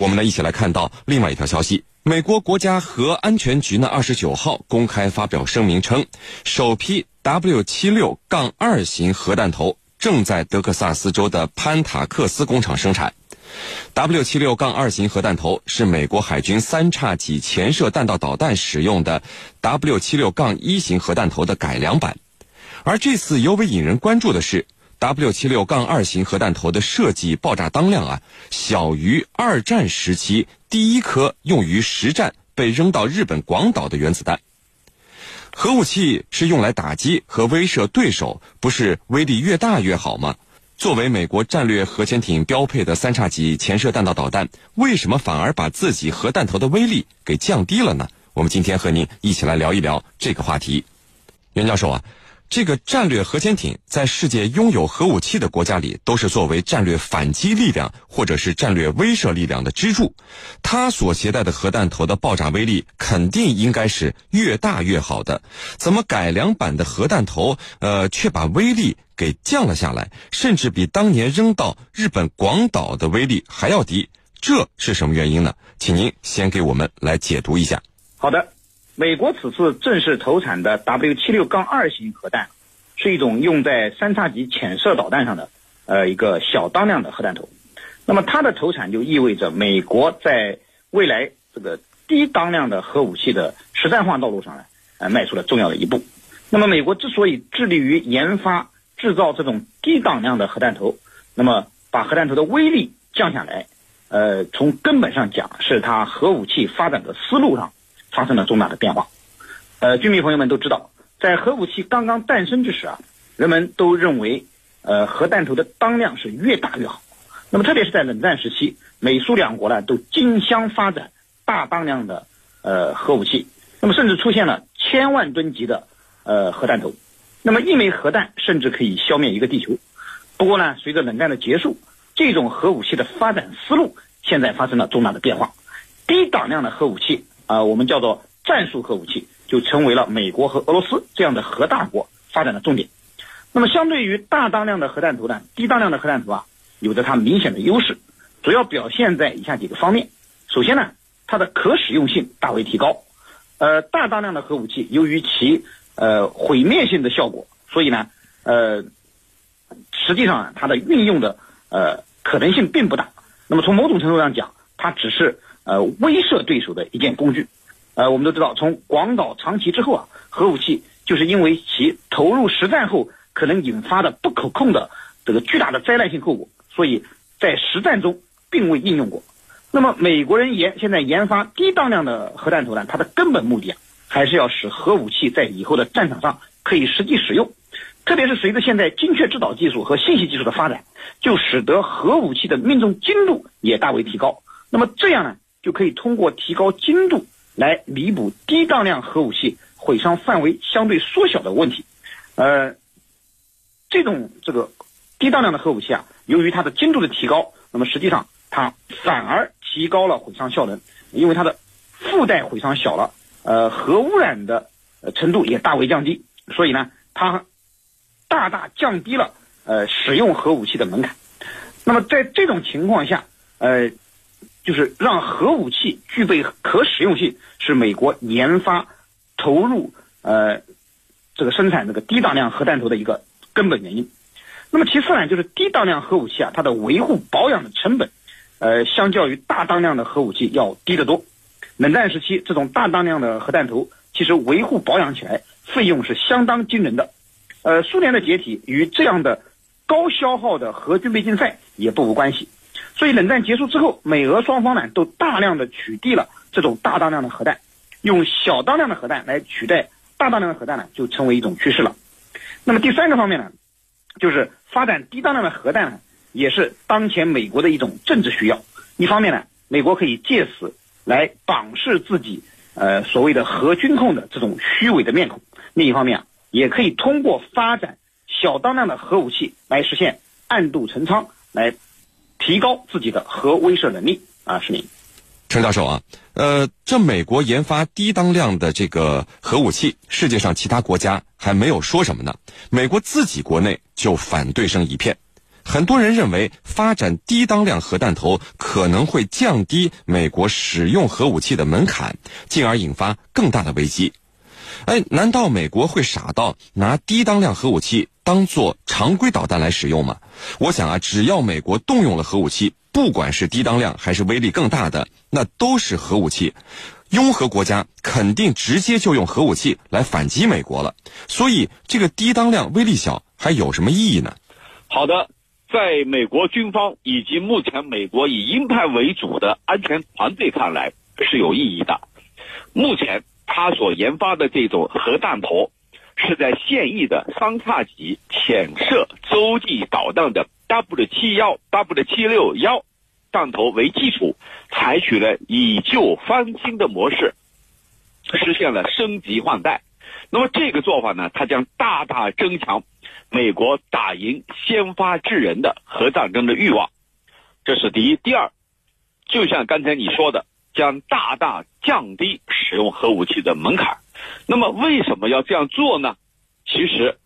我们呢一起来看到另外一条消息：美国国家核安全局呢二十九号公开发表声明称，首批 W 七六杠二型核弹头正在德克萨斯州的潘塔克斯工厂生产。W 七六杠二型核弹头是美国海军三叉戟潜射弹道导弹使用的 W 七六杠一型核弹头的改良版。而这次尤为引人关注的是。W 七六杠二型核弹头的设计爆炸当量啊，小于二战时期第一颗用于实战被扔到日本广岛的原子弹。核武器是用来打击和威慑对手，不是威力越大越好吗？作为美国战略核潜艇标配的三叉戟潜射弹道导弹，为什么反而把自己核弹头的威力给降低了呢？我们今天和您一起来聊一聊这个话题。袁教授啊。这个战略核潜艇在世界拥有核武器的国家里，都是作为战略反击力量或者是战略威慑力量的支柱。它所携带的核弹头的爆炸威力肯定应该是越大越好的。怎么改良版的核弹头，呃，却把威力给降了下来，甚至比当年扔到日本广岛的威力还要低？这是什么原因呢？请您先给我们来解读一下。好的。美国此次正式投产的 W 七六杠二型核弹，是一种用在三叉戟潜射导弹上的，呃，一个小当量的核弹头。那么它的投产就意味着美国在未来这个低当量的核武器的实战化道路上呢，呃，迈出了重要的一步。那么美国之所以致力于研发制造这种低当量的核弹头，那么把核弹头的威力降下来，呃，从根本上讲，是它核武器发展的思路上。发生了重大的变化，呃，军迷朋友们都知道，在核武器刚刚诞生之时啊，人们都认为，呃，核弹头的当量是越大越好。那么，特别是在冷战时期，美苏两国呢都竞相发展大当量的呃核武器，那么甚至出现了千万吨级的呃核弹头。那么，一枚核弹甚至可以消灭一个地球。不过呢，随着冷战的结束，这种核武器的发展思路现在发生了重大的变化，低当量的核武器。啊，我们叫做战术核武器，就成为了美国和俄罗斯这样的核大国发展的重点。那么，相对于大当量的核弹头呢，低当量的核弹头啊，有着它明显的优势，主要表现在以下几个方面。首先呢，它的可使用性大为提高。呃，大当量的核武器由于其呃毁灭性的效果，所以呢，呃，实际上它的运用的呃可能性并不大。那么，从某种程度上讲，它只是。呃，威慑对手的一件工具，呃，我们都知道，从广岛、长崎之后啊，核武器就是因为其投入实战后可能引发的不可控的这个巨大的灾难性后果，所以在实战中并未应用过。那么，美国人研现在研发低当量的核弹头呢，它的根本目的啊，还是要使核武器在以后的战场上可以实际使用。特别是随着现在精确制导技术和信息技术的发展，就使得核武器的命中精度也大为提高。那么这样呢？就可以通过提高精度来弥补低当量核武器毁伤范围相对缩小的问题。呃，这种这个低当量的核武器啊，由于它的精度的提高，那么实际上它反而提高了毁伤效能，因为它的附带毁伤小了，呃，核污染的程度也大为降低，所以呢，它大大降低了呃使用核武器的门槛。那么在这种情况下，呃。就是让核武器具备可使用性，是美国研发、投入呃这个生产这个低当量核弹头的一个根本原因。那么其次呢，就是低当量核武器啊，它的维护保养的成本，呃，相较于大当量的核武器要低得多。冷战时期，这种大当量的核弹头其实维护保养起来费用是相当惊人的。呃，苏联的解体与这样的高消耗的核军备竞赛也不无关系。所以冷战结束之后，美俄双方呢都大量的取缔了这种大当量的核弹，用小当量的核弹来取代大当量的核弹呢，就成为一种趋势了。那么第三个方面呢，就是发展低当量的核弹呢，也是当前美国的一种政治需要。一方面呢，美国可以借此来绑实自己呃所谓的核军控的这种虚伪的面孔；另一方面啊，也可以通过发展小当量的核武器来实现暗度陈仓来。提高自己的核威慑能力。啊，是您，陈教授啊，呃，这美国研发低当量的这个核武器，世界上其他国家还没有说什么呢，美国自己国内就反对声一片，很多人认为发展低当量核弹头可能会降低美国使用核武器的门槛，进而引发更大的危机。哎，难道美国会傻到拿低当量核武器当做常规导弹来使用吗？我想啊，只要美国动用了核武器，不管是低当量还是威力更大的，那都是核武器。拥核国家肯定直接就用核武器来反击美国了。所以，这个低当量、威力小还有什么意义呢？好的，在美国军方以及目前美国以鹰派为主的安全团队看来是有意义的。目前。他所研发的这种核弹头，是在现役的三叉戟潜射洲际导弹的 W 七幺 W 七六幺弹头为基础，采取了以旧翻新的模式，实现了升级换代。那么这个做法呢，它将大大增强美国打赢先发制人的核战争的欲望。这是第一。第二，就像刚才你说的。将大大降低使用核武器的门槛。那么，为什么要这样做呢？其实，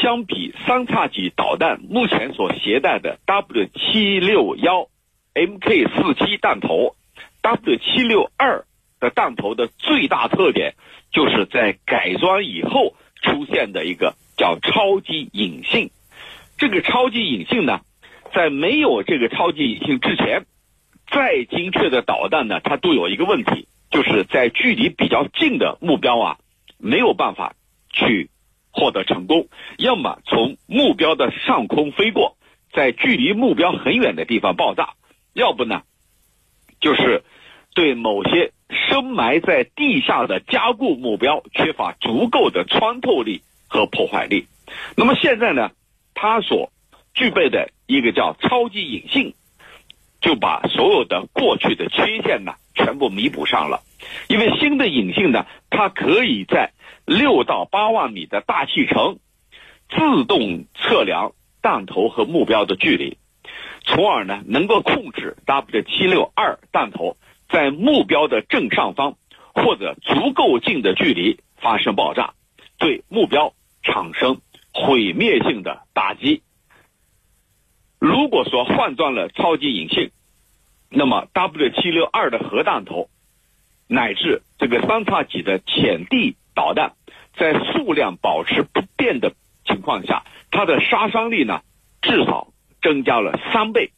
相比三叉戟导弹目前所携带的 W 七六幺 Mk 四七弹头，W 七六二的弹头的最大特点，就是在改装以后出现的一个叫超级隐性。这个超级隐性呢，在没有这个超级隐性之前。再精确的导弹呢，它都有一个问题，就是在距离比较近的目标啊，没有办法去获得成功。要么从目标的上空飞过，在距离目标很远的地方爆炸；要不呢，就是对某些深埋在地下的加固目标缺乏足够的穿透力和破坏力。那么现在呢，它所具备的一个叫超级隐性。就把所有的过去的缺陷呢全部弥补上了，因为新的隐性呢，它可以在六到八万米的大气层自动测量弹头和目标的距离，从而呢能够控制 W 七六二弹头在目标的正上方或者足够近的距离发生爆炸，对目标产生毁灭性的打击。如果说换装了超级隐性，那么 W 七六二的核弹头，乃至这个三叉戟的潜地导弹，在数量保持不变的情况下，它的杀伤力呢至少增加了三倍，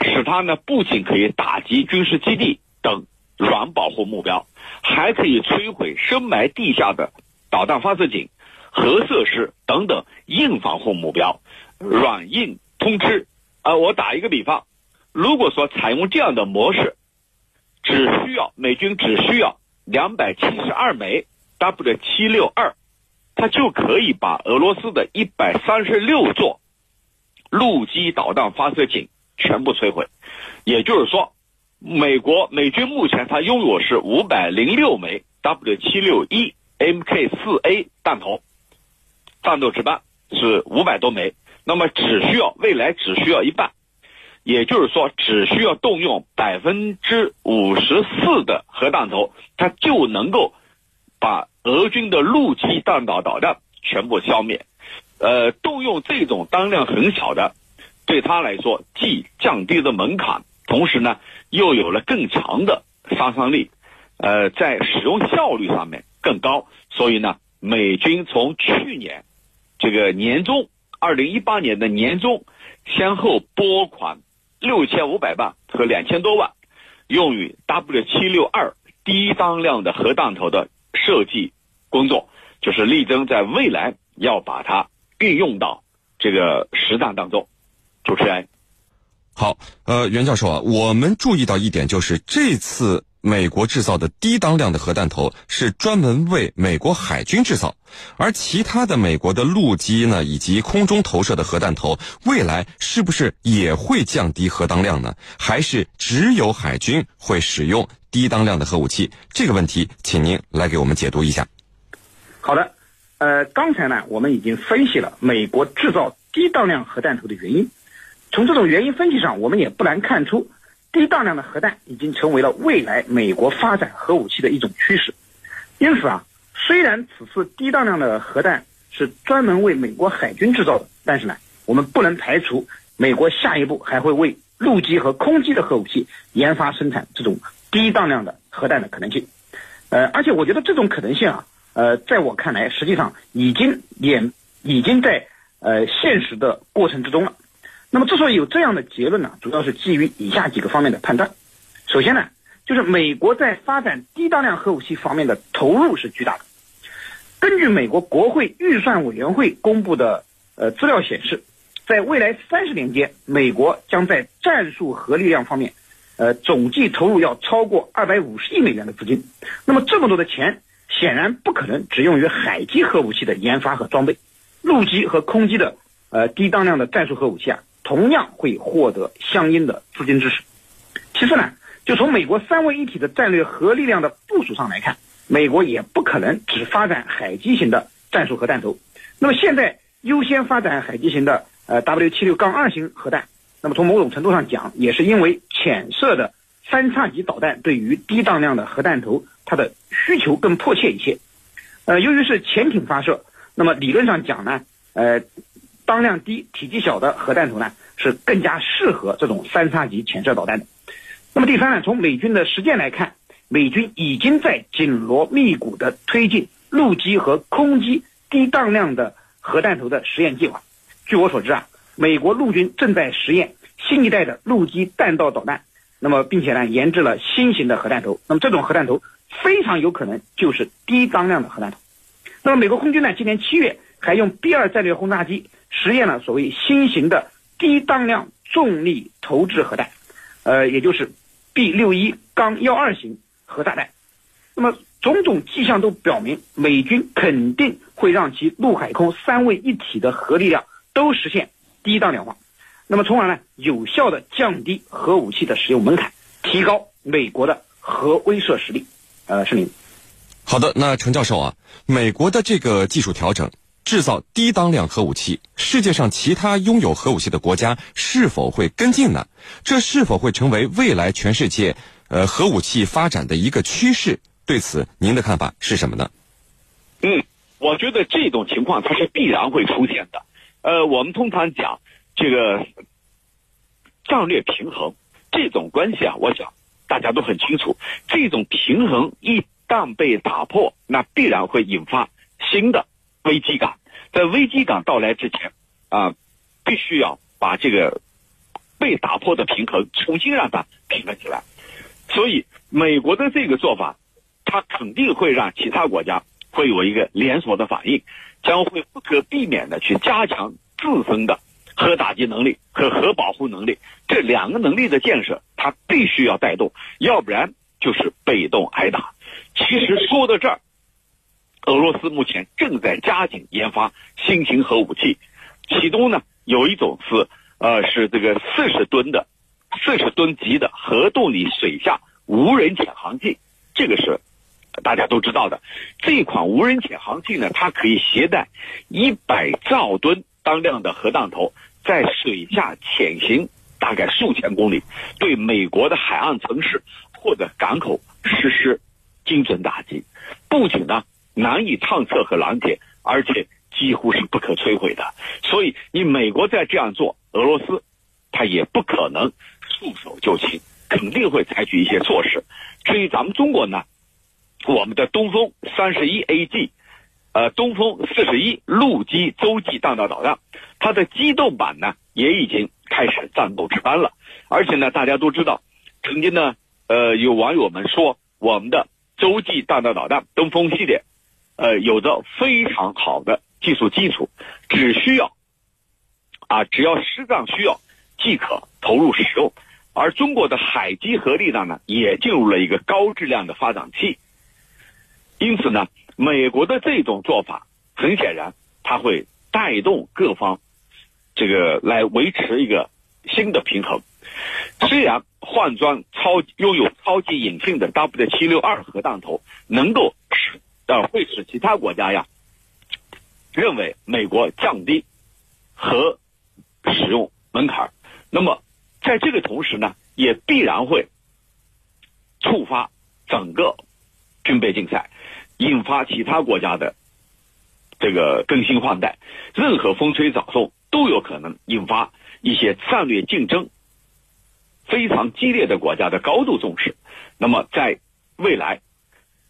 使它呢不仅可以打击军事基地等软保护目标，还可以摧毁深埋地下的导弹发射井、核设施等等硬防护目标，软硬。通吃，啊，我打一个比方，如果说采用这样的模式，只需要美军只需要两百七十二枚 W 七六二，它就可以把俄罗斯的一百三十六座陆基导弹发射井全部摧毁。也就是说，美国美军目前它拥有是五百零六枚 W 七六一 Mk 四 A 弹头，战斗值班是五百多枚。那么只需要未来只需要一半，也就是说只需要动用百分之五十四的核弹头，它就能够把俄军的陆基弹道导弹全部消灭。呃，动用这种当量很小的，对他来说既降低了门槛，同时呢又有了更强的杀伤力，呃，在使用效率上面更高。所以呢，美军从去年这个年中。二零一八年的年中，先后拨款六千五百万和两千多万，用于 W 七六二低当量的核弹头的设计工作，就是力争在未来要把它运用到这个实弹当中。主持人，好，呃，袁教授啊，我们注意到一点，就是这次。美国制造的低当量的核弹头是专门为美国海军制造，而其他的美国的陆基呢，以及空中投射的核弹头，未来是不是也会降低核当量呢？还是只有海军会使用低当量的核武器？这个问题，请您来给我们解读一下。好的，呃，刚才呢，我们已经分析了美国制造低当量核弹头的原因，从这种原因分析上，我们也不难看出。低当量的核弹已经成为了未来美国发展核武器的一种趋势，因此啊，虽然此次低当量的核弹是专门为美国海军制造的，但是呢，我们不能排除美国下一步还会为陆基和空基的核武器研发生产这种低当量的核弹的可能性。呃，而且我觉得这种可能性啊，呃，在我看来，实际上已经也已经在呃现实的过程之中了。那么之所以有这样的结论呢，主要是基于以下几个方面的判断。首先呢，就是美国在发展低当量核武器方面的投入是巨大的。根据美国国会预算委员会公布的呃资料显示，在未来三十年间，美国将在战术核力量方面，呃总计投入要超过二百五十亿美元的资金。那么这么多的钱，显然不可能只用于海基核武器的研发和装备，陆基和空基的呃低当量的战术核武器啊，同样会获得相应的资金支持。其次呢，就从美国三位一体的战略核力量的部署上来看。美国也不可能只发展海基型的战术核弹头，那么现在优先发展海基型的呃 W 七六杠二型核弹，那么从某种程度上讲，也是因为浅射的三叉戟导弹对于低当量的核弹头它的需求更迫切一些。呃，由于是潜艇发射，那么理论上讲呢，呃，当量低、体积小的核弹头呢是更加适合这种三叉戟潜射导弹的。那么第三呢，从美军的实践来看。美军已经在紧锣密鼓地推进陆基和空基低当量的核弹头的实验计划。据我所知啊，美国陆军正在实验新一代的陆基弹道导弹，那么并且呢研制了新型的核弹头。那么这种核弹头非常有可能就是低当量的核弹头。那么美国空军呢今年七月还用 B 二战略轰炸机实验了所谓新型的低当量重力投掷核弹，呃，也就是 B 六一杠幺二型。核炸弹，那么种种迹象都表明，美军肯定会让其陆海空三位一体的核力量都实现低当量化，那么从而呢，有效的降低核武器的使用门槛，提高美国的核威慑实力。呃，是您。好的，那程教授啊，美国的这个技术调整，制造低当量核武器，世界上其他拥有核武器的国家是否会跟进呢？这是否会成为未来全世界？呃，核武器发展的一个趋势，对此您的看法是什么呢？嗯，我觉得这种情况它是必然会出现的。呃，我们通常讲这个战略平衡这种关系啊，我想大家都很清楚。这种平衡一旦被打破，那必然会引发新的危机感。在危机感到来之前啊，必须要把这个被打破的平衡重新让它平衡起来。所以，美国的这个做法，它肯定会让其他国家会有一个连锁的反应，将会不可避免的去加强自身的核打击能力和核保护能力。这两个能力的建设，它必须要带动，要不然就是被动挨打。其实说到这儿，俄罗斯目前正在加紧研发新型核武器，其中呢有一种是呃是这个四十吨的。四十吨级的核动力水下无人潜航器，这个是大家都知道的。这款无人潜航器呢，它可以携带一百兆吨当量的核弹头，在水下潜行大概数千公里，对美国的海岸城市或者港口实施精准打击。不仅呢难以探测和拦截，而且几乎是不可摧毁的。所以，你美国再这样做，俄罗斯他也不可能。束手就擒，肯定会采取一些措施。至于咱们中国呢，我们的东风三十一 AG，呃，东风四十一陆基洲际弹道导弹，它的机动版呢也已经开始战斗值班了。而且呢，大家都知道，曾经呢，呃，有网友们说，我们的洲际弹道导弹东风系列，呃，有着非常好的技术基础，只需要啊，只要适当需要。即可投入使用，而中国的海基核力量呢，也进入了一个高质量的发展期。因此呢，美国的这种做法，很显然，它会带动各方这个来维持一个新的平衡。虽然换装超拥有超级隐性的 W 七六二核弹头，能够使呃会使其他国家呀认为美国降低核使用门槛。那么，在这个同时呢，也必然会触发整个军备竞赛，引发其他国家的这个更新换代。任何风吹草动都有可能引发一些战略竞争非常激烈的国家的高度重视。那么，在未来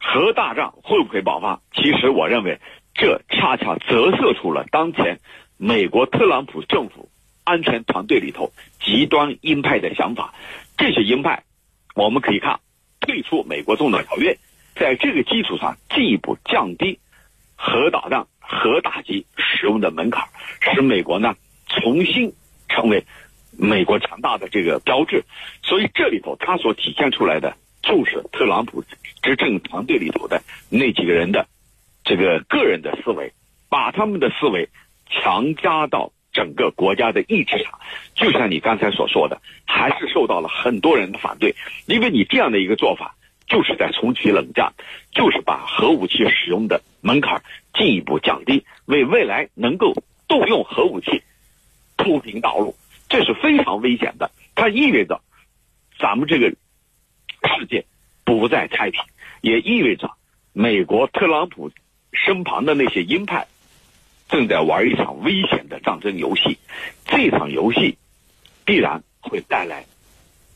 核大战会不会爆发？其实，我认为这恰恰折射出了当前美国特朗普政府安全团队里头极端鹰派的想法。这些鹰派，我们可以看退出美国中导条约，在这个基础上进一步降低核导弹、核打击使用的门槛，使美国呢重新成为美国强大的这个标志。所以，这里头它所体现出来的。就是特朗普执政团队里头的那几个人的这个个人的思维，把他们的思维强加到整个国家的意志上。就像你刚才所说的，还是受到了很多人的反对，因为你这样的一个做法，就是在重启冷战，就是把核武器使用的门槛进一步降低，为未来能够动用核武器铺平道路。这是非常危险的，它意味着咱们这个。不再太平，也意味着美国特朗普身旁的那些鹰派正在玩一场危险的战争游戏。这场游戏必然会带来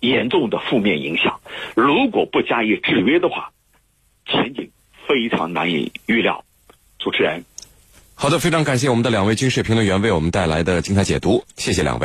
严重的负面影响。如果不加以制约的话，前景非常难以预料。主持人，好的，非常感谢我们的两位军事评论员为我们带来的精彩解读，谢谢两位。